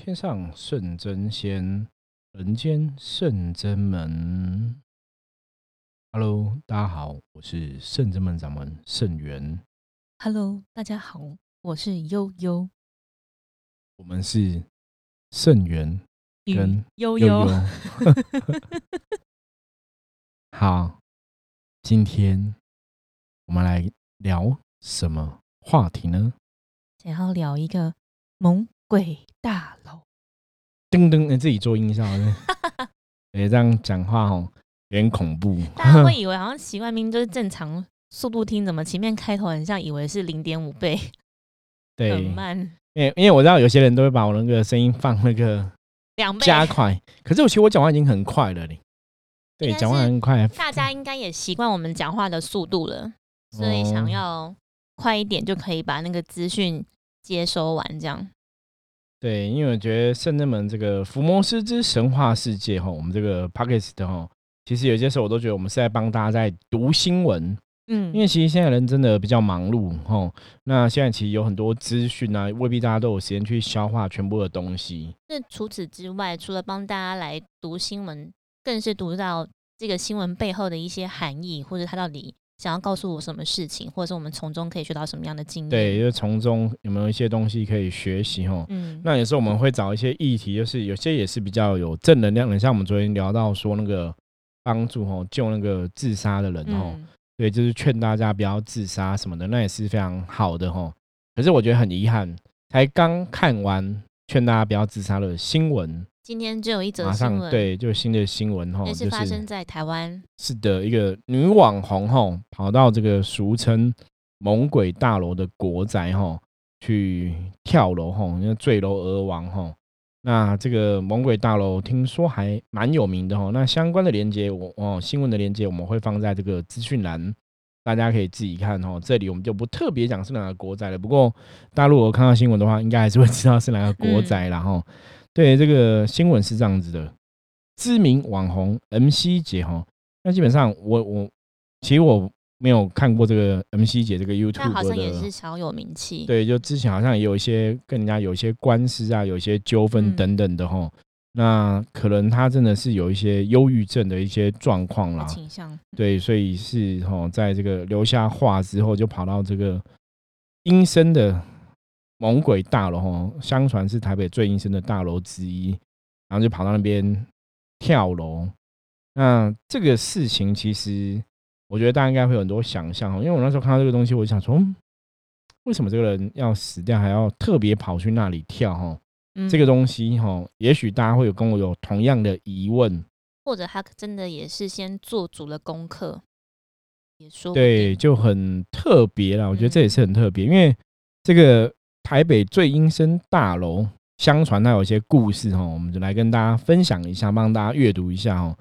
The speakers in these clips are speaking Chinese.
天上圣真仙，人间圣真门。Hello，大家好，我是圣真门掌门圣元。Hello，大家好，我是悠悠我们是圣元跟悠悠。好，今天我们来聊什么话题呢？想要聊一个猛鬼大楼，噔噔，你自己做音效，哎，这样讲话哦，有点恐怖。大家会以为好像习惯明明就是正常速度听，怎么前面开头很像以为是零点五倍，很，慢，因为因为我知道有些人都会把我那个声音放那个两倍。加快，可是我其实我讲话已经很快了嘞。对，讲话很快。大家应该也习惯我们讲话的速度了，所以哦想要快一点就可以把那个资讯接收完，这样。对，因为我觉得圣人们这个伏魔师之神话世界哈，我们这个 p o c k e t 的哈，其实有些时候我都觉得我们是在帮大家在读新闻，嗯，因为其实现在人真的比较忙碌哈。那现在其实有很多资讯啊，未必大家都有时间去消化全部的东西。那除此之外，除了帮大家来读新闻，更是读到这个新闻背后的一些含义，或者它到底想要告诉我什么事情，或者是我们从中可以学到什么样的经验。对，，就是从中有没有一些东西可以学习哦。嗯，那有时候我们会找一些议题，就是有些也是比较有正能量的，像我们昨天聊到说那个帮助哦救那个自杀的人哦，嗯对，就是劝大家不要自杀什么的，那也是非常好的哦。可是我觉得很遗憾，才刚看完劝大家不要自杀的新闻，今天就有一则马新闻，，上对，就新的新闻哈，也就是发生在台湾。是的一个女网红吼，跑到这个俗称猛鬼大楼的国宅吼去跳楼吼，因为坠楼而亡吼。那这个猛鬼大楼听说还蛮有名的吼，那相关的连接我哦新闻的连接我们会放在这个资讯栏，大家可以自己看吼。这里我们就不特别讲是哪个国宅了，不过大家如果看到新闻的话，应该还是会知道是哪个国宅啦吼。对，这个新闻是这样子的，知名网红 MC 姐哈，那基本上我我其实我没有看过这个 MC 姐这个 YouTube 好像也是小有名气。，对，就之前好像也有一些跟人家有一些官司啊，有一些纠纷嗯等等的哈。那可能他真的是有一些忧郁症的一些状况啦，倾向。对，所以是哈，在这个留下话之后，就跑到这个阴森的猛鬼大楼哦，相传是台北最阴森的大楼之一，然后就跑到那边跳楼。那这个事情其实我觉得大家应该会有很多想象哦，因为我那时候看到这个东西，我就想说，嗯为什么这个人要死掉，还要特别跑去那里跳哦？嗯这个东西哈，也许大家会有跟我有同样的疑问。或者他真的也是先做足了功课，也说对，就很特别啦。我觉得这也嗯是很特别，因为这个台北最阴森大楼，相传它有一些故事哈，我们就来跟大家分享一下，帮大家阅读一下哦。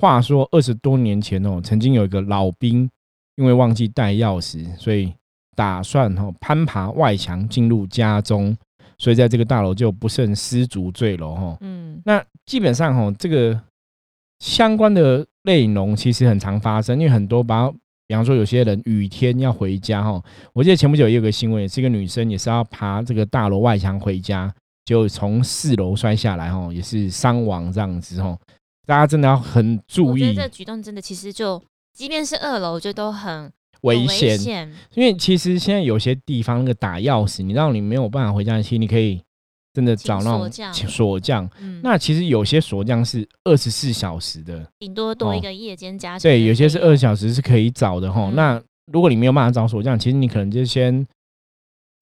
话说二十多年前哦，曾经有一个老兵，因为忘记带钥匙，所以打算哈攀爬外墙进入家中，所以在这个大楼就不慎失足坠楼哈。嗯，那基本上哈，这个相关的内容其实很常发生，因为很多把，比方说有些人雨天要回家哈，我记得前不久也有个新闻，也是一个女生也是要爬这个大楼外墙回家，就从四楼摔下来哈，也是伤亡这样子哈，大家真的要很注意这个举动真的其实就，即便是二楼，我觉得都很很危险，险。因为其实现在有些地方那个打钥匙，你让你没有办法回家，其实你可以真的找那种请锁匠那其实有些锁匠是二十四小时的，顶多多一哦个夜间加成的费对，有些是二小时是可以找的哈。嗯那如果你没有办法找锁匠，其实你可能就先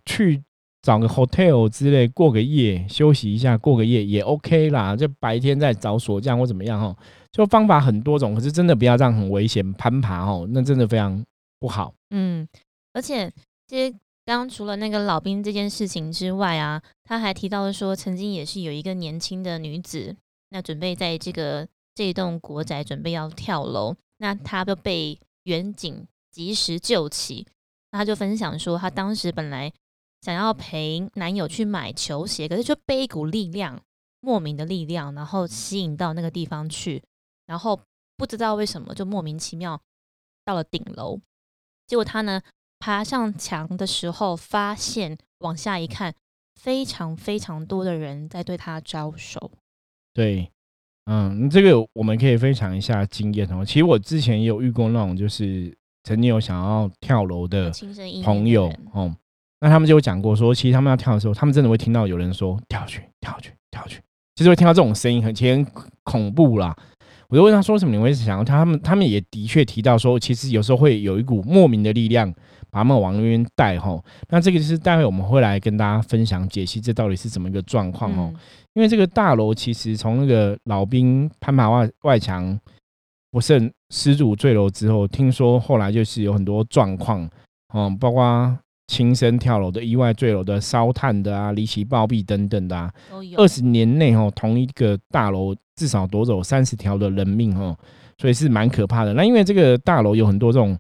去找个 hotel 之类过个夜，休息一下，过个夜也 OK 啦。就白天再找锁匠或怎么样哈，就方法很多种，可是真的不要这样很危险攀爬哦，那真的非常不好。嗯，而且其实刚刚除了那个老兵这件事情之外啊，他还提到说，曾经也是有一个年轻的女子，那准备在这个这一栋国宅准备要跳楼，那她就被远警及时救起。那她就分享说，她当时本来想要陪男友去买球鞋，可是就被一股力量，莫名的力量，然后吸引到那个地方去，然后不知道为什么就莫名其妙到了顶楼。结果他呢爬上墙的时候，发现往下一看，非常非常多的人在对他招手。对，嗯，这个我们可以分享一下经验哦。其实我之前也有遇过那种，就是曾经有想要跳楼的朋友哦，那他们就有讲过说，其实他们要跳的时候，他们真的会听到有人说跳去，跳去，跳去，就是会听到这种声音，很其实很恐怖啦。我就问他说什么，你会想要他们？他们也的确提到说，其实有时候会有一股莫名的力量把他们往那边带吼。那这个就是待会我们会来跟大家分享解析，这到底是怎么一个状况哦。因为这个大楼其实从那个老兵攀爬外外墙不慎失主坠楼之后，听说后来就是有很多状况嗯，包括轻生跳楼的、意外坠楼的、烧炭的啊、离奇暴毙等等的啊。二十年内哦，同一个大楼至少夺走三十条的人命哦，所以是蛮可怕的。那因为这个大楼有很多这种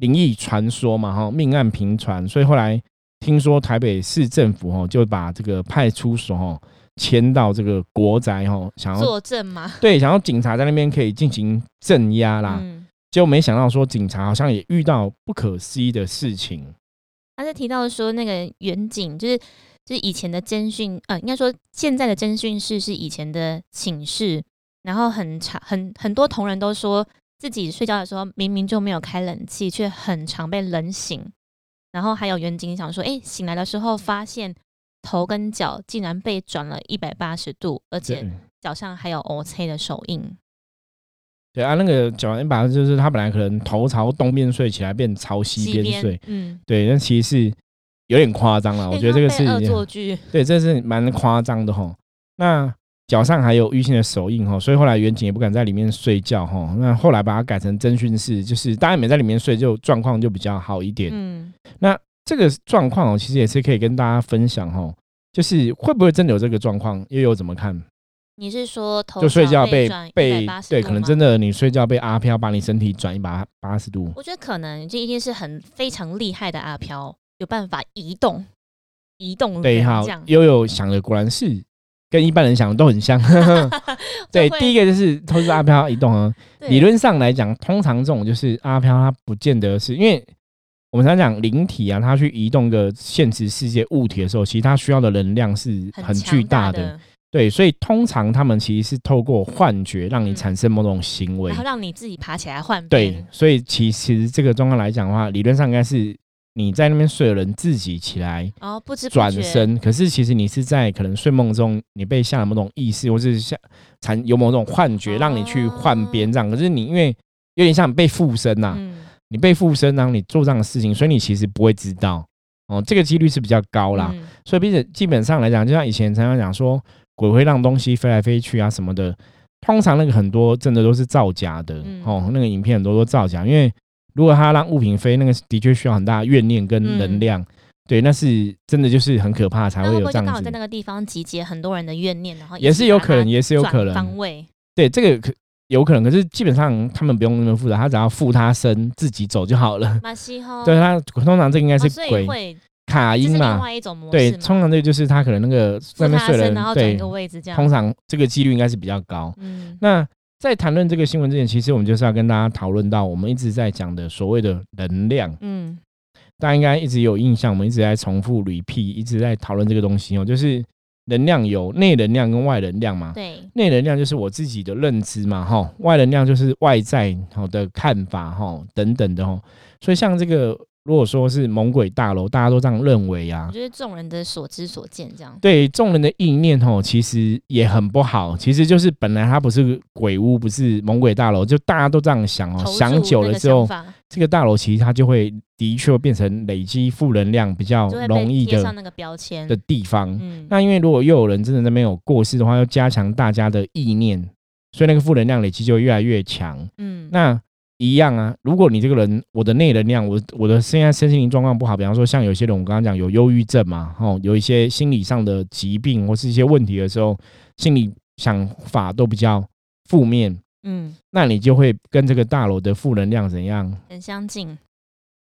灵异传说嘛，哈，命案频传，所以后来听说台北市政府哦就把这个派出所哦。迁到这个国宅哈，想要作证吗？对，想要警察在那边可以进行镇压啦。嗯结果没想到说警察好像也遇到不可思议的事情。他是提到说那个远景，就是就是以前的侦讯，呃，应该说现在的侦讯室是以前的寝室，然后很长很很多同仁都说自己睡觉的时候明明就没有开冷气，却很常被冷醒。然后还有远景想说，哎，醒来的时候发现。头跟脚竟然被转了一百八十度，而且脚上还有 O C 的手印。对啊，那个脚一把就是他本来可能头朝东边睡，起来变朝西边睡。嗯，对，那其实是有点夸张了。我觉得这个是恶 作剧。对，这是蛮夸张的哈。那脚上还有淤青的手印哈，所以后来远景也不敢在里面睡觉哈。那后来把它改成侦讯室，就是大家没在里面睡，就状况就比较好一点。嗯，那。这个状况哦，其实也是可以跟大家分享哈，就是会不会真的有这个状况，又有怎么看？你是说就睡觉被被对，可能真的你睡觉被阿飘把你身体转一百八十度？我觉得可能这一定是很非常厉害的阿飘，有办法移动移动。对，好，悠悠想的果然是跟一般人想的都很像。对，第一个就是都是阿飘移动啊。理论上来讲，通常这种就是阿飘，它不见得是因为。我们常讲灵体啊，它去移动个现实世界物体的时候，其实它需要的能量是很巨大的。对，所以通常他们其实是透过幻觉让你产生某种行为，然后让你自己爬起来换。对，所以其实这个状况来讲的话，理论上应该是你在那边睡的人自己起来，哦，不知转身。可是其实你是在可能睡梦中，你被下了某种意识，或是下产有某种幻觉，让你去换边这样。可是你因为有点像被附身呐。你被附身，然后你做这样的事情，所以你其实不会知道哦，这个几率是比较高啦。所以，并且基本上来讲，就像以前常常讲说，鬼会让东西飞来飞去啊什么的，通常那个很多真的都是造假的哦。那个影片很多都造假，因为如果他让物品飞，那个的确需要很大怨念跟能量，对，那是真的就是很可怕才会有这样子。刚好在那个地方集结很多人的怨念，然后也是有可能，也是有可能方位。对，这个可。有可能，可是基本上他们不用那么复杂，他只要附他身自己走就好了。对他通常这应该是鬼卡音嘛？对，通常这就是他可能那个在那睡人，对，通常这个几率应该是比较高。嗯，那在谈论这个新闻之前，其实我们就是要跟大家讨论到我们一直在讲的所谓的能量。嗯，大家应该一直有印象，我们一直在重复 repeat，一直在讨论这个东西哦，就是。能量有内能量跟外能量嘛？对，内能量就是我自己的认知嘛，哈，外能量就是外在好的看法，哈，等等的，哈。所以像这个，如果说是猛鬼大楼，大家都这样认为呀。我觉得众人的所知所见这样。对，众人的意念，吼，其实也很不好。其实就是本来它不是鬼屋，不是猛鬼大楼，就大家都这样想哦，想久了之后。这个大楼其实它就会的确变成累积负能量比较容易的那个标签的地方。那因为如果又有人真的那边有过世的话，要加强大家的意念，所以那个负能量累积就越来越强。嗯，那一样啊。如果你这个人我的内能量，我我的现在身心灵状况不好，比方说像有些人我刚刚讲有忧郁症嘛，哦，有一些心理上的疾病或是一些问题的时候，心理想法都比较负面。嗯，那你就会跟这个大楼的负能量怎样？很相近，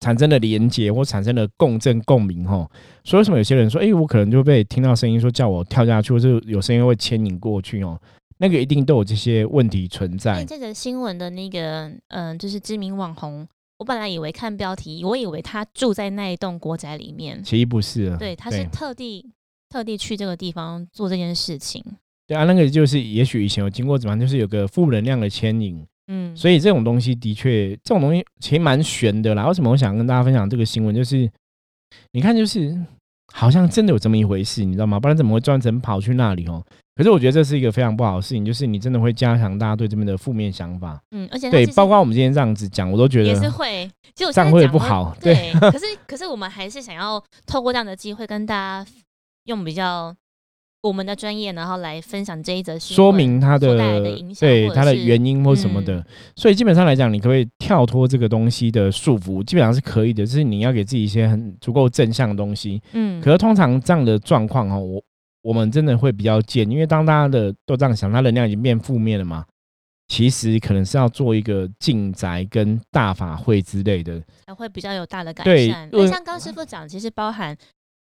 产生了连接或产生了共振共鸣吼。所以为什么有些人说，哎，我可能就被听到声音说叫我跳下去，或是有声音会牵引过去哦？那个一定都有这些问题存在。这个新闻的那个，嗯，就是知名网红，我本来以为看标题，我以为他住在那一栋国宅里面，其实不是，对，他是特地。特地去这个地方做这件事情。对啊，那个就是也许以前有经过怎么样，就是有个负能量的牵引，嗯，所以这种东西的确，这种东西其实蛮悬的啦。为什么我想跟大家分享这个新闻？就是你看，就是好像真的有这么一回事，你知道吗？不然怎么会专程跑去那里哦？可是我觉得这是一个非常不好的事情，就是你真的会加强大家对这边的负面想法。嗯，而且对，包括括我们今天这样子讲，我都觉得也是会，就 这样会不好。对，可是可是我们还是想要透过这样的机会跟大家用比较我们的专业，然后来分享这一则说明它的的对它的原因或什么的。嗯所以基本上来讲，你可不可以跳脱这个东西的束缚？基本上是可以的，就是你要给自己一些很足够正向的东西。嗯，可是通常这样的状况哦，我我们真的会比较贱，因为当大家的都这样想，他能量已经变负面了嘛。其实可能是要做一个进宅跟大法会之类的，才会比较有大的改善。那像刚师傅讲，其实包含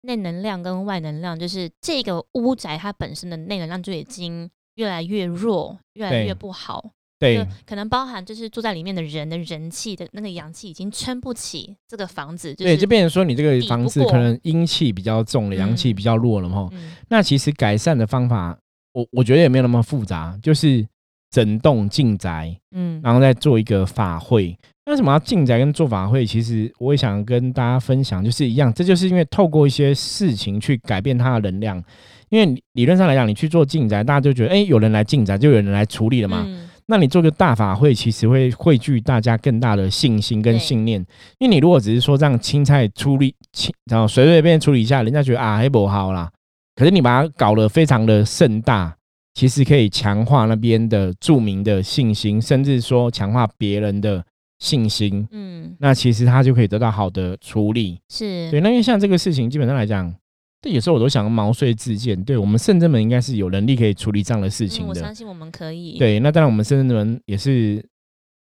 内能量跟外能量，就是这个屋宅它本身的内能量就已经越来越弱，越来越不好。对可能包含就是住在里面的人的人气的那个阳气已经撑不起这个房子，就是对，就变成说你这个房子可能阴气比较重了，阳气嗯比较弱了嘛。嗯那其实改善的方法，我我觉得也没有那么复杂，就是整栋进宅，嗯然后再做一个法会。那为什么要进宅跟做法会？其实我也想跟大家分享，就是一样，这就是因为透过一些事情去改变它的能量。因为理理论上来讲，你去做进宅，大家就觉得，哎、有人来进宅，就有人来处理了嘛。嗯那你做个大法会，其实会汇聚大家更大的信心跟信念。因为你如果只是说这样青菜处理，青然后随随便便处理一下，人家觉得啊还不好啦。可是你把它搞得非常的盛大，其实可以强化那边的著名的信心，甚至说强化别人的信心。嗯那其实他就可以得到好的处理。是对，那因为像这个事情，基本上来讲，这有时候我都想毛遂自荐。对我们圣真们应该是有能力可以处理这样的事嗯情的。我相信我们可以。对，那当然我们圣真门也是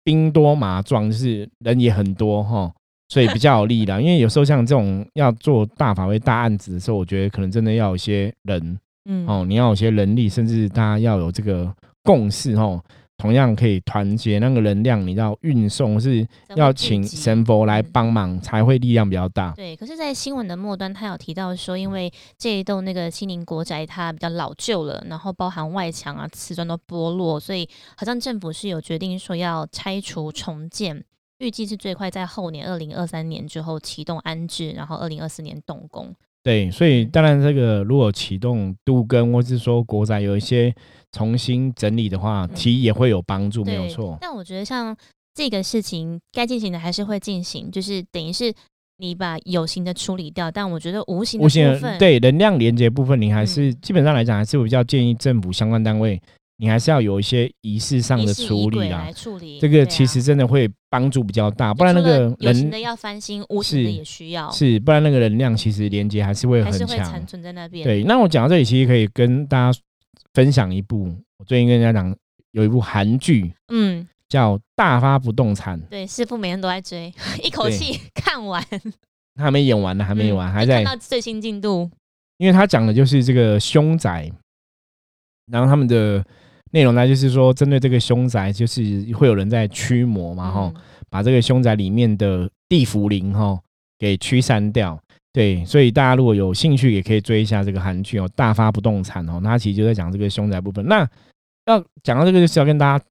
兵多马壮，就是人也很多哈，所以比较有力啦。因为有时候像这种要做大法会大案子的时候，我觉得可能真的要有些人嗯哦，你要有些人力，甚至大家要有这个共识哦，同样可以团结那个能量，你要运送是要请神佛来嗯帮忙，才会力量比较大。对，可是，在新闻的末端，他有提到说，因为这一栋那个青宁国宅它比较老旧了，然后包含外墙啊、瓷砖都剥落，所以好像政府是有决定说要拆除重建，预计是最快在后年二零二三年之后启动安置，然后二零二四年动工。对，所以嗯当然这个如果启动都跟，或是说国宅有一些重新整理的话，嗯其实也会有帮助，没有对错。但我觉得像这个事情该进行的还是会进行，就是等于是你把有形的处理掉，但我觉得无形的对能量连接部分，你还是、嗯基本上来讲，还是我比较建议政府相关单位，你还是要有一些仪式上的处理啦仪轨来。处理这个其实真的会帮助比较大，不然那个人的要翻新，无形的是也需要，是不然那个能量其实连接还是会很强是会残。存在那边。，对，那我讲到这里，其实可以跟大家分享一部，我最近跟人家讲有一部韩剧嗯，叫《大发不动产》，对，师傅每天都在追，一口对气看完，还没演完呢，还没演完，嗯还在看到最新进度。因为他讲的就是这个凶宅，然后他们的内容呢，就是说针对这个凶宅，就是会有人在驱魔嘛，哈、嗯把这个凶宅里面的地府灵哈给驱散掉。对，所以大家如果有兴趣，也可以追一下这个韩剧哦，《大发不动产》哦，它其实就在讲这个凶宅部分。那要讲到这个，就是要跟大家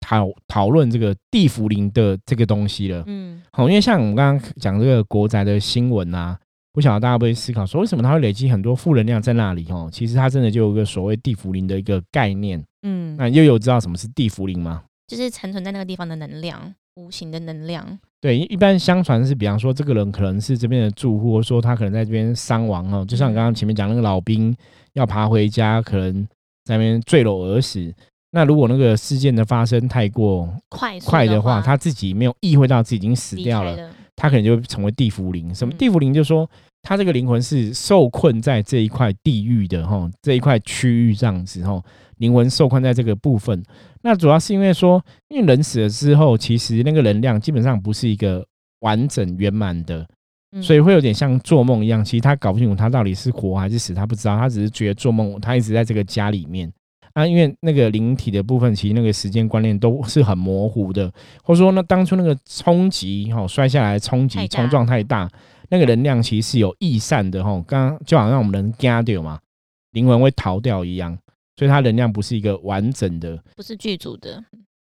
讨讨论这个地府灵的这个东西了。嗯，好，因为像我们刚刚讲这个国宅的新闻啊，不晓得大家会不会思考说，为什么它会累积很多负能量在那里？哦，其实它真的就有一个所谓地府灵的一个概念。嗯，那又有知道什么是地茯苓吗？就是残存在那个地方的能量，无形的能量。对，一一般相传是，比方说这个人可能是这边的住户，或者说他可能在这边伤亡哦，就像刚刚前面讲那个老兵要爬回家，可能在那边坠楼而死。那如果那个事件的发生太过快快的话，他自己没有意会到自己已经死掉了，了。他可能就会成为地茯苓。什么嗯地茯苓？就是说他这个灵魂是受困在这一块地域的哈，这一块区域这样子哈，灵魂受困在这个部分。那主要是因为说，因为人死了之后，其实那个能量基本上不是一个完整圆满的，嗯所以会有点像做梦一样。其实他搞不清楚他到底是活还是死，他不知道，他只是觉得做梦，他一直在这个家里面。啊，因为那个灵体的部分，其实那个时间观念都是很模糊的，或者说那当初那个冲击哈、摔下来冲击冲撞太大，那个能量其实是有易散的吼，刚刚就好像我们人惊掉嘛，灵魂会逃掉一样，所以它能量不是一个完整的，不是剧组的，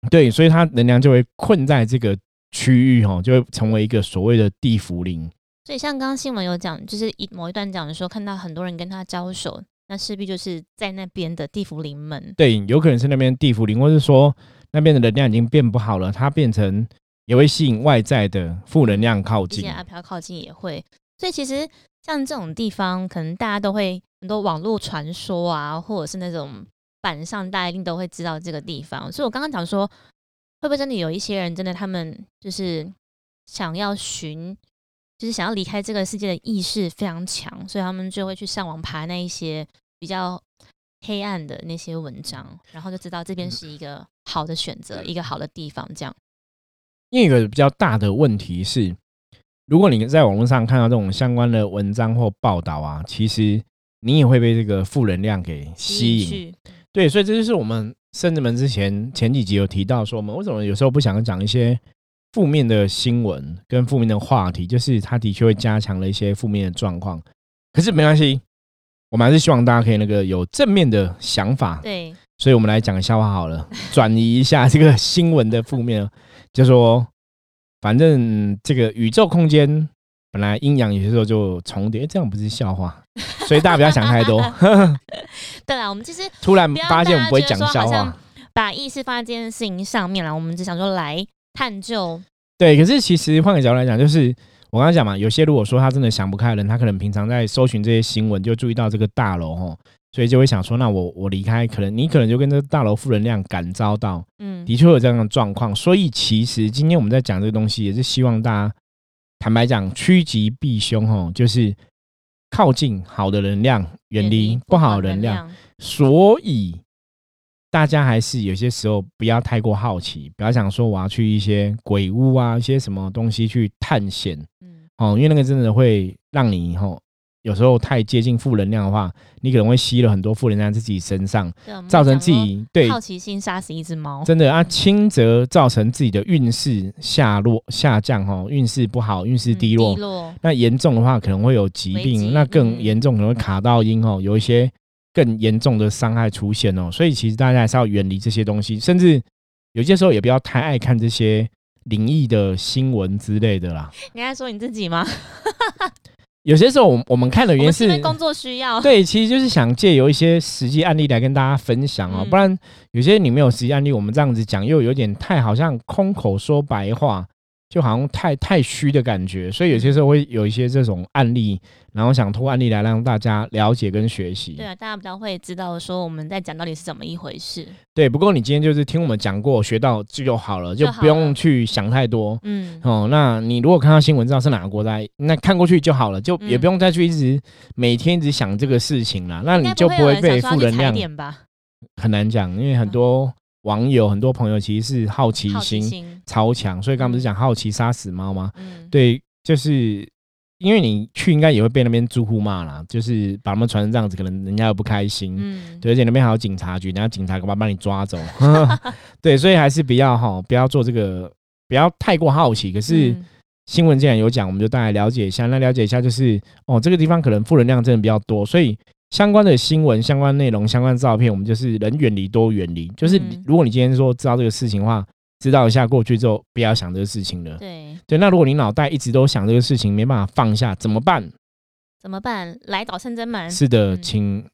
对，所以它能量就会困在这个区域吼，就会成为一个所谓的地府灵。所以像刚刚新闻有讲，就是一某一段讲的时候，看到很多人跟他交手，那势必就是在那边的地府灵们。对，有可能是那边地府灵，或是说那边的能量已经变不好了，它变成也会吸引外在的负能量靠近。阿飘靠近也会，所以其实像这种地方，可能大家都会很多网络传说啊，或者是那种板上，大家一定都会知道这个地方。所以我刚刚讲说，会不会真的有一些人真的他们就是想要寻。就是想要离开这个世界的意识非常强，所以他们就会去上网爬那一些比较黑暗的那些文章，然后就知道这边是一个好的选择，一个好的地方。这样，另一个比较大的问题是，如果你在网络上看到这种相关的文章或报道啊，其实你也会被这个负能量给吸引。对，所以这就是我们甚至门之前前几集有提到说，我们为什么有时候不想讲一些。负面的新闻跟负面的话题，就是它的确会加强了一些负面的状况。可是没关系，我们还是希望大家可以那个有正面的想法。对，所以我们来讲个笑话好了，转移一下这个新闻的负面。就说，反正这个宇宙空间本来阴阳有些时候就重叠，这样不是笑话，所以大家不要想太多。对啦，我们其实突然发现我们不会讲笑话，把意识放在这件事情上面了。我们只想说来。探究对，可是其实换个角度来讲，就是我刚刚讲嘛，有些如果说他真的想不开的人，他可能平常在搜寻这些新闻，就注意到这个大楼哈，所以就会想说，那我我离开，可能你可能就跟这个大楼负能量感召到，嗯，的确有这样的状况。所以其实今天我们在讲这个东西，也是希望大家坦白讲，趋吉避凶哦，就是靠近好的能量，远离不好的能量。所以。大家还是有些时候不要太过好奇，不要想说我要去一些鬼屋啊，一些什么东西去探险，嗯，哦，因为那个真的会让你以后有时候太接近负能量的话，你可能会吸了很多负能量在自己身上，造成自己对好奇心杀死一只猫，真的啊，轻则造成自己的运势下落下降，哦，运势不好，运势低落，那严重的话可能会有疾病，那更严重可能会卡到阴，哦，有一些。更严重的伤害出现哦，所以其实大家还是要远离这些东西，甚至有些时候也不要太爱看这些灵异的新闻之类的啦。你在说你自己吗？有些时候，我我们看的原因是工作需要，对，其实就是想借由一些实际案例来跟大家分享哦，不然有些你没有实际案例，我们这样子讲又有点太好像空口说白话。就好像太太虚的感觉，所以有些时候会有一些这种案例，然后想通过案例来让大家了解跟学习。对啊，大家比较会知道说我们在讲到底是怎么一回事。对，不过你今天就是听我们讲过，学到就好了，就不用去想太多。嗯，哦，那你如果看到新闻知道是哪个国家，那看过去就好了，就也不用再去一直每天一直想这个事情了，那你就不会被负能量。很难讲，因为很多。网友很多朋友其实是好奇心超强，所以刚不是讲好奇杀死猫吗？嗯，对，就是因为你去应该也会被那边住户骂啦，就是把他们传成这样子，可能人家又不开心。嗯，对，而且那边还有警察局，人家警察干嘛把你抓走？对，所以还是不要哈，不要做这个，不要太过好奇。可是新闻既然有讲，我们就大概了解一下，那了解一下就是哦，这个地方可能负能量真的比较多，所以。相关的新闻、相关内容、相关照片，我们就是能远离多远离。就是如果你今天说知道这个事情的话，知道一下过去之后，不要想这个事情了。对对，那如果你脑袋一直都想这个事情，没办法放下，怎么办？怎么办？来找圣真门。是的，请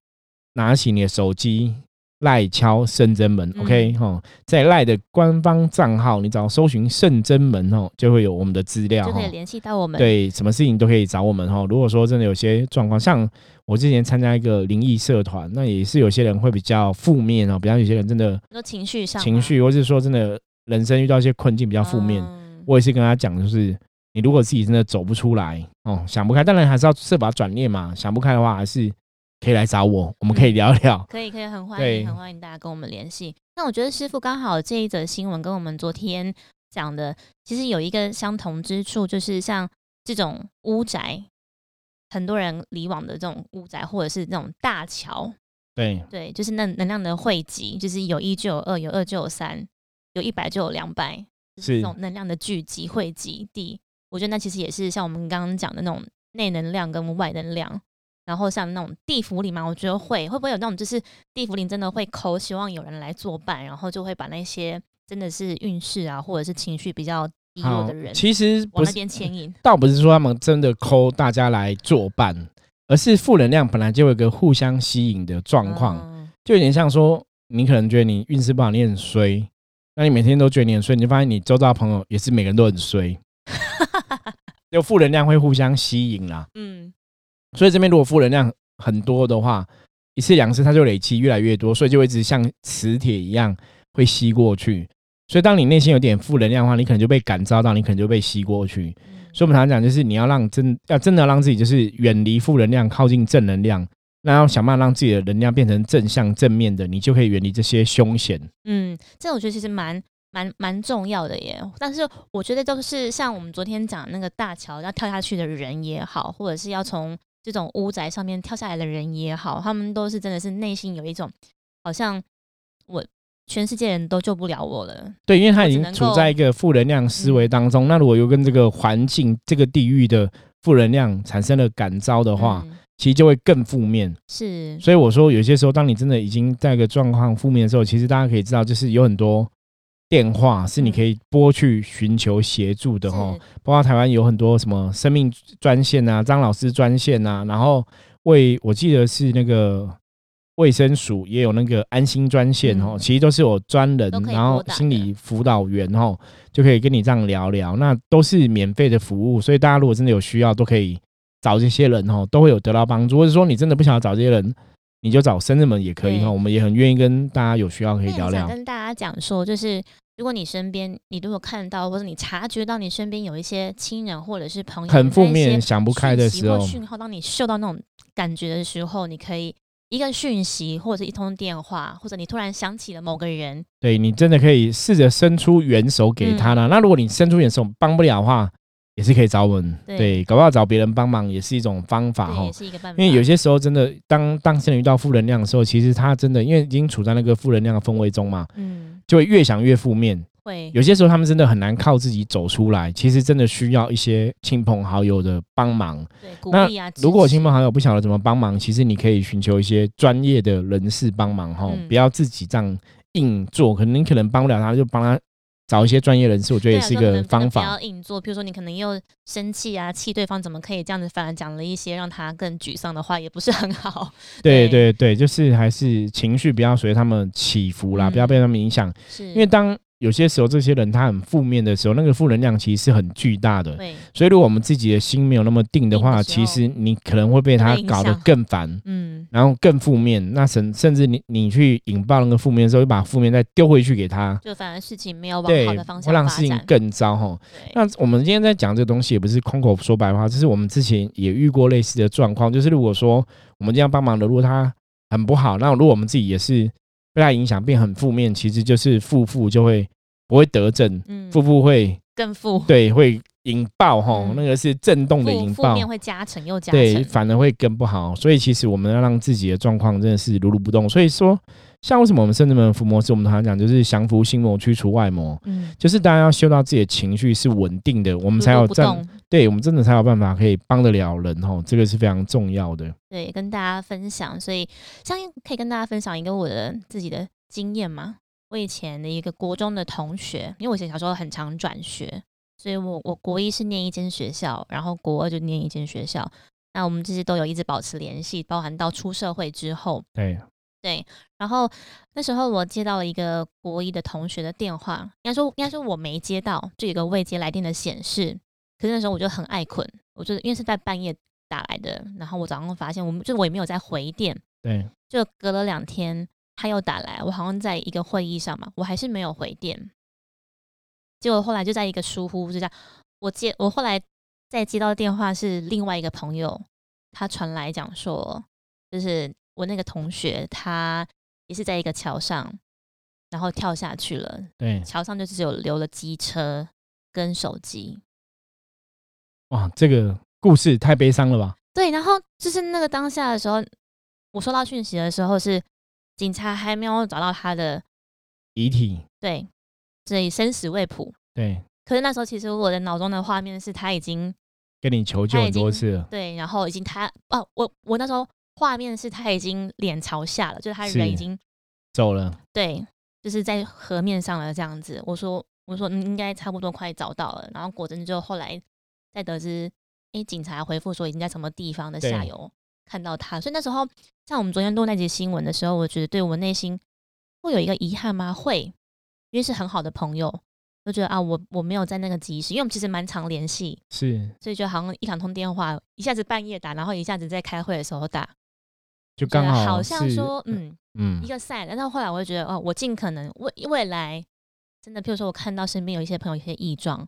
拿起你的手机。赖敲圣真门，OK 哈，在赖的官方账号，你只要搜寻圣真门哦，就会有我们的资料，就可以联系到我们。对，什么事情都可以找我们哈。如果说真的有些状况，像我之前参加一个灵异社团，那也是有些人会比较负面哦，比方有些人真的说情绪上情绪，或是说真的人生遇到一些困境比较负面，我也是跟他讲，就是你如果自己真的走不出来哦，想不开，当然还是要设法转念嘛。想不开的话，还是。可以来找我，我们可以聊聊。可以，可以，很欢迎，很欢迎大家跟我们联系。那我觉得师傅刚好这一则新闻跟我们昨天讲的，其实有一个相同之处，就是像这种屋宅，很多人离往的这种屋宅，或者是那种大桥，对对，就是那能量的汇集，就是有一就有二，有二就有三，有一百就有两百，就是这种能量的聚集汇集地。我觉得那其实也是像我们刚刚讲的那种内能量跟外能量。然后像那种地府里嘛，我觉得会会不会有那种就是地府里真的会抠，希望有人来作伴，然后就会把那些真的是运势啊，或者是情绪比较好的人，其实不往那是，边牵引。倒不是说他们真的抠大家来作伴，而是负能量本来就有一个互相吸引的状况，嗯就有点像说，你可能觉得你运势不好，你很衰，那你每天都觉得你很衰，你就发现你周遭的朋友也是每个人都很衰，就负能量会互相吸引啦。嗯，所以这边如果负能量很多的话，一次两次它就累积越来越多，所以就会一直像磁铁一样会吸过去。所以当你内心有点负能量的话，你可能就被感召到，你可能就被吸过去。所以我们常常讲，就是你要让真要真的让自己就是远离负能量，靠近正能量，那要想办法让自己的能量变成正向正面的，你就可以远离这些凶险。嗯，这我觉得其实蛮蛮蛮重要的耶。但是我觉得都是像我们昨天讲那个大桥要跳下去的人也好，或者是要从这种屋宅上面跳下来的人也好，他们都是真的是内心有一种好像全世界人都救不了我了。对，因为他已经处在一个负能量思维当中。那如果又跟这个环境、这个地域的负能量产生了感召的话，嗯其实就会更负面。是，所以我说，有些时候，当你真的已经在一个状况负面的时候，其实大家可以知道，就是有很多电话是你可以拨去寻求协助的哈。包括台湾有很多什么生命专线啊、张老师专线啊，然后为我记得是那个卫生署也有那个安心专线哦，嗯其实都是有专人然后心理辅导员哦，就可以跟你这样聊聊，那都是免费的服务，所以大家如果真的有需要，都可以找这些人哦，都会有得到帮助，或者说你真的不想要找这些人。你就找生人们也可以对哈，我们也很愿意跟大家有需要可以聊聊。跟大家讲说，就是如果你身边，你如果看到或者你察觉到你身边有一些亲人或者是朋友很负面、想不开的时候，或讯号，当你嗅到那种感觉的时候，你可以一个讯息或者一通电话，或者你突然想起了某个人，对你真的可以试着伸出援手给他嗯了。那如果你伸出援手帮不了的话，也是可以找我们。对对，搞不好找别人帮忙也是一种方法对，哈也。是一个办法。因为有些时候真的，当当事人遇到负能量的时候，其实他真的因为已经处在那个负能量的氛围中嘛，嗯，就会越想越负面。会有些时候他们真的很难靠自己走出来，其实真的需要一些亲朋好友的帮忙。对鼓励啊。如果亲朋好友不晓得怎么帮忙，其实你可以寻求一些专业的人士帮忙哈，嗯不要自己这样硬做。可能你可能帮不了他，就帮他找一些专业人士，我觉得也是一个就可能真的不。要硬做，比如说你可能又生气啊，气对方怎么可以这样子，反而讲了一些让他更沮丧的话，也不是很好。对对对对，就是还是情绪不要随他们起伏啦，嗯不要被他们影响。是因为当有些时候这些人他很负面的时候，那个负能量其实是很巨大的。对，所以如果我们自己的心没有那么定的话，的其实你可能会被他搞得更烦。嗯，然后更负面，那甚甚至你你去引爆那个负面的时候，又把负面再丢回去给他，就反而事情没有往对好的方，会向发让事情。更糟哈。那我们今天在讲这个东西，也不是空口说白话，这是我们之前也遇过类似的状况。就是如果说我们这样帮忙的，如果他很不好，那如果我们自己也是被他影响变很负面，其实就是负负就会不会得正，嗯，负负会更负，对会引爆哈，嗯那个是震动的引爆负面。会加成又加对，反而会更不好。所以其实我们要让自己的状况真的是如如不动。所以说，像为什么我们圣人们伏魔师，我们常常讲就是降服心魔，驱除外魔，嗯，就是大家要修到自己的情绪是稳定的，我们才有这。对我们真的才有办法可以帮得了人吼，这个是非常重要的。对，跟大家分享，所以相信可以跟大家分享一个我的自己的经验嘛。我以前的一个国中的同学，因为我以前小时候很常转学，所以我我国一是念一间学校，然后国二就念一间学校。那我们这些都有一直保持联系，包含到出社会之后，对，对。然后那时候我接到了一个国一的同学的电话，应该说应该说我没接到，就有一个未接来电的显示。可是那时候我就很爱困，我就因为是在半夜打来的，然后我早上发现我们就我也没有在回电，对，就隔了两天他又打来，我好像在一个会议上嘛，我还是没有回电。结果后来就在一个疏忽之下，我接我后来再接到电话是另外一个朋友，他传来讲说，就是我那个同学他也是在一个桥上，然后跳下去了，对，桥上就只有留了机车跟手机。哇，这个故事太悲伤了吧？对，然后就是那个当下的时候，我收到讯息的时候是警察还没有找到他的，遗体，对，所以生死未卜。对，可是那时候其实我的脑中的画面是他已经跟你求救很多次了，对，然后已经他哦，我我那时候画面是他已经脸朝下了，就是他人已经走了，对，就是在河面上了这样子。我说我说应该差不多快找到了，然后果真就后来再得知，哎，警察回复说已经在什么地方的下游看到他，所以那时候像我们昨天录那集新闻的时候，我觉得对我内心会有一个遗憾吗？会，因为是很好的朋友。就觉得啊，我我没有在那个及时，因为我们其实蛮常联系，是，所以就好像一两通电话，一下子半夜打，然后一下子在开会的时候打，就刚好好像说，嗯嗯，一个赛。但是后来我就觉得，哦，我尽可能未未来真的，譬如说我看到身边有一些朋友一些异状，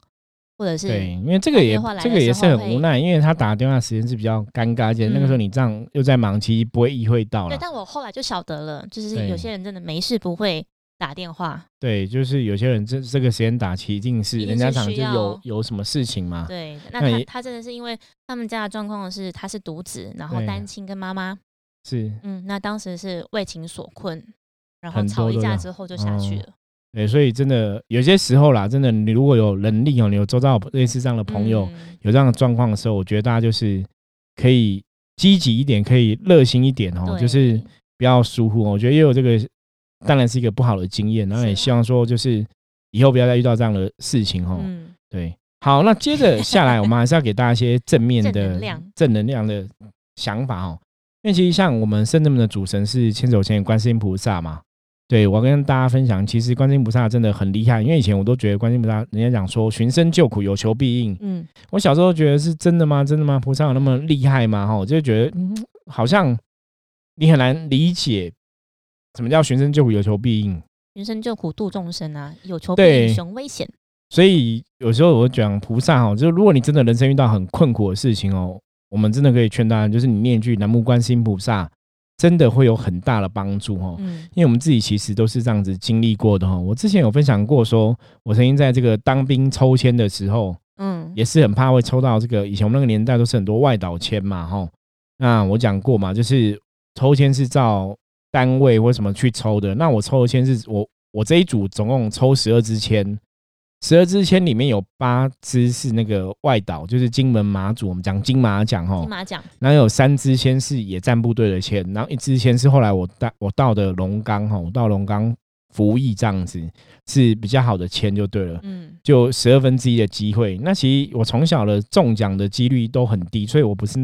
或者是对，因为这个也这个也是很无奈，因为他打电话时间是比较尴尬，而且那个时候你这样又在忙，其实不会意会到了。对，但我后来就晓得了，就是有些人真的没事不会。打电话，对，就是有些人这这个时间打，其一定是人家想就有有什么事情嘛。对，那他他真的是因为他们家的状况是他是独子，然后单亲跟妈妈是，嗯，那当时是为情所困，然后吵一架之后就下去了。对，所以真的有些时候啦，真的你如果有能力哦，你有周遭类似这样的朋友有这样的状况的时候，我觉得大家就是可以积极一点，可以热心一点哦，就是不要疏忽。我觉得也有这个。当然是一个不好的经验，然后也希望说，就是以后不要再遇到这样的事情哦。对，好，那接着下来，我们还是要给大家一些正面的、正能量的想法哦。因为其实像我们圣人们的主神是千手千眼观世音菩萨嘛。对我跟大家分享，其实观世音菩萨真的很厉害。因为以前我都觉得观世音菩萨，人家讲说寻声救苦，有求必应。嗯，我小时候觉得是真的吗？真的吗？菩萨有那么厉害吗？哈，我就觉得嗯，好像你很难理解。什么叫寻声救苦有求必应？寻声救苦度众生啊，有求必应熊危险。所以有时候我讲菩萨哦，就是如果你真的人生遇到很困苦的事情哦，我们真的可以劝大家，就是你念句南无观世音菩萨，真的会有很大的帮助哦。嗯，因为我们自己其实都是这样子经历过的哈。我之前有分享过，说我曾经在这个当兵抽签的时候，嗯，也是很怕会抽到这个。以前我们那个年代都是很多外岛签嘛，哈。那我讲过嘛，就是抽签是照。单位或什么去抽的？那我抽的签是我我这一组总共抽十二支签，十二支签里面有八支是那个外岛，就是金门马祖，我们讲金马奖哈。金马奖。然后有三支签是野战部队的签，然后一支签是后来我到我到的龙岗哈，我到龙岗服役这样子是比较好的签就对了。嗯。就十二分之一的机会，那其实我从小的中奖的几率都很低，所以我不是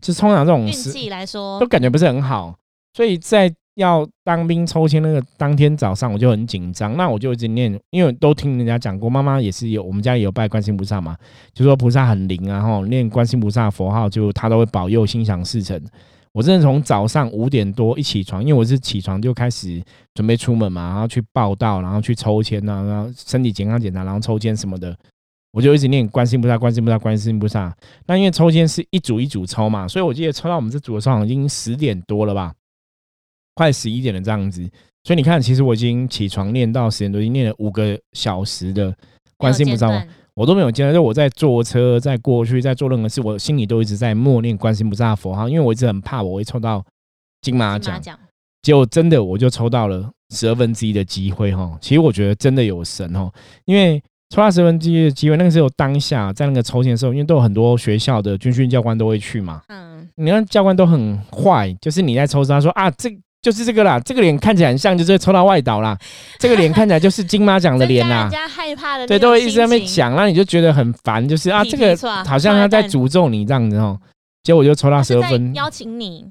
就通常这种运气来说都感觉不是很好。所以在要当兵抽签那个当天早上，我就很紧张。那我就一直念，因为都听人家讲过，妈妈也是有，我们家也有拜观世菩萨嘛，就说菩萨很灵啊，吼，念观世菩萨佛号，就他都会保佑心想事成。我真的从早上五点多一起床，因为我是起床就开始准备出门嘛，然后去报道，然后去抽签呐，然后身体健康检查，然后抽签什么的，我就一直念观世菩萨，观世菩萨，观世菩萨。那因为抽签是一组一组抽嘛，所以我记得抽到我们这组的时候已经十点多了吧。快十一点了这样子，所以你看，其实我已经起床念到十点多，已经念了五个小时的观世音菩萨，我都没有间断。就我在坐车，在过去，在做任何事，我心里都一直在默念观世音菩萨佛号，因为我一直很怕我会抽到金马奖。结果真的我就抽到了十二分之一的机会哈。其实我觉得真的有神哦，因为抽到十分之一的机会，那个时候当下在那个抽签的时候，因为都有很多学校的军训教官都会去嘛。嗯，你看教官都很坏，就是你在抽他说啊这。就是这个啦，这个脸看起来很像，就是抽到外岛啦。这个脸看起来就是金妈奖的脸啦。人家害怕的，对，都会一直在那边讲，那你就觉得很烦，就是啊，这个好像他在诅咒你这样子哦。结果我就抽到十二分，邀请你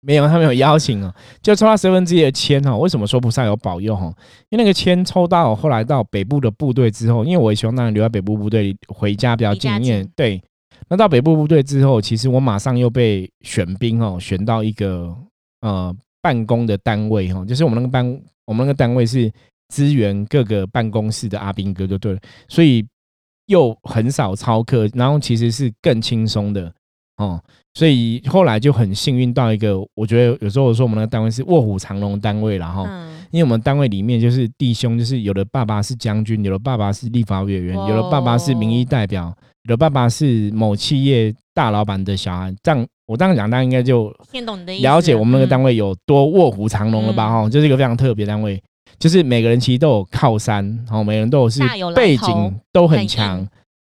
没有，他没有邀请哦，就抽到十二分之一的签哦。为什么说菩萨有保佑哦？因为那个签抽到后来到北部的部队之后，因为我也希望当然留在北部部队回家比较近，因为对。那到北部部队之后，其实我马上又被选兵哦，选到一个呃。办公的单位哈，就是我们那个班，我们那个单位是支援各个办公室的阿兵哥，就对了，所以又很少操课，然后其实是更轻松的哦，所以后来就很幸运到一个，我觉得有时候我说我们那个单位是卧虎藏龙单位了哈，因为我们单位里面就是弟兄，就是有的爸爸是将军，有的爸爸是立法委员，有的爸爸是民意代表，有的爸爸是某企业大老板的小孩，这样。我这样讲，大家应该就听懂的意思了解我们那个单位有多卧虎藏龙了吧？哈，就是一个非常特别单位。就是每个人其实都有靠山，然后每个人都有是背景都很很强。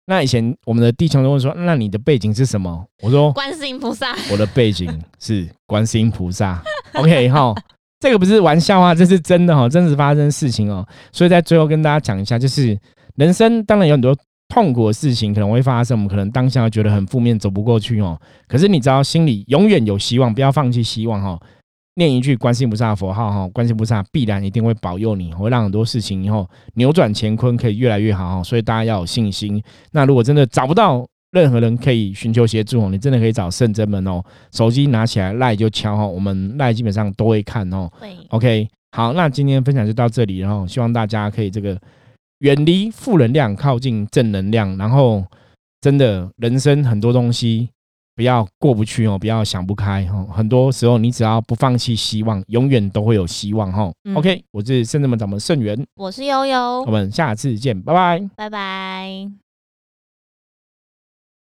那以前我们的弟兄都会说：“那你的背景是什么？”我说观世音菩萨，：“我的背景是观世音菩萨。”OK 哈，这个不是玩笑话，这是真的哈，真实发生的事情哦。所以在最后跟大家讲一下，就是人生当然有很多痛苦的事情可能会发生，我们可能当下会觉得很负面，走不过去哦。可是你知道，心里永远有希望，不要放弃希望哈。念一句观世音菩萨的佛号哈，观世音菩萨必然一定会保佑你，会让很多事情以后扭转乾坤，可以越来越好哈。所以大家要有信心。那如果真的找不到任何人可以寻求协助哦，你真的可以找圣真们哦，手机拿起来赖就敲哈，我们赖基本上都会看哦。对，OK，好，那今天分享就到这里，然后希望大家可以这个远离负能量，靠近正能量，然后真的人生很多东西不要过不去哦，不要想不开哦，很多时候你只要不放弃希望，永远都会有希望哈。嗯 OK，我是圣人们掌门盛元，我是悠悠我，们下次见，拜拜。拜拜。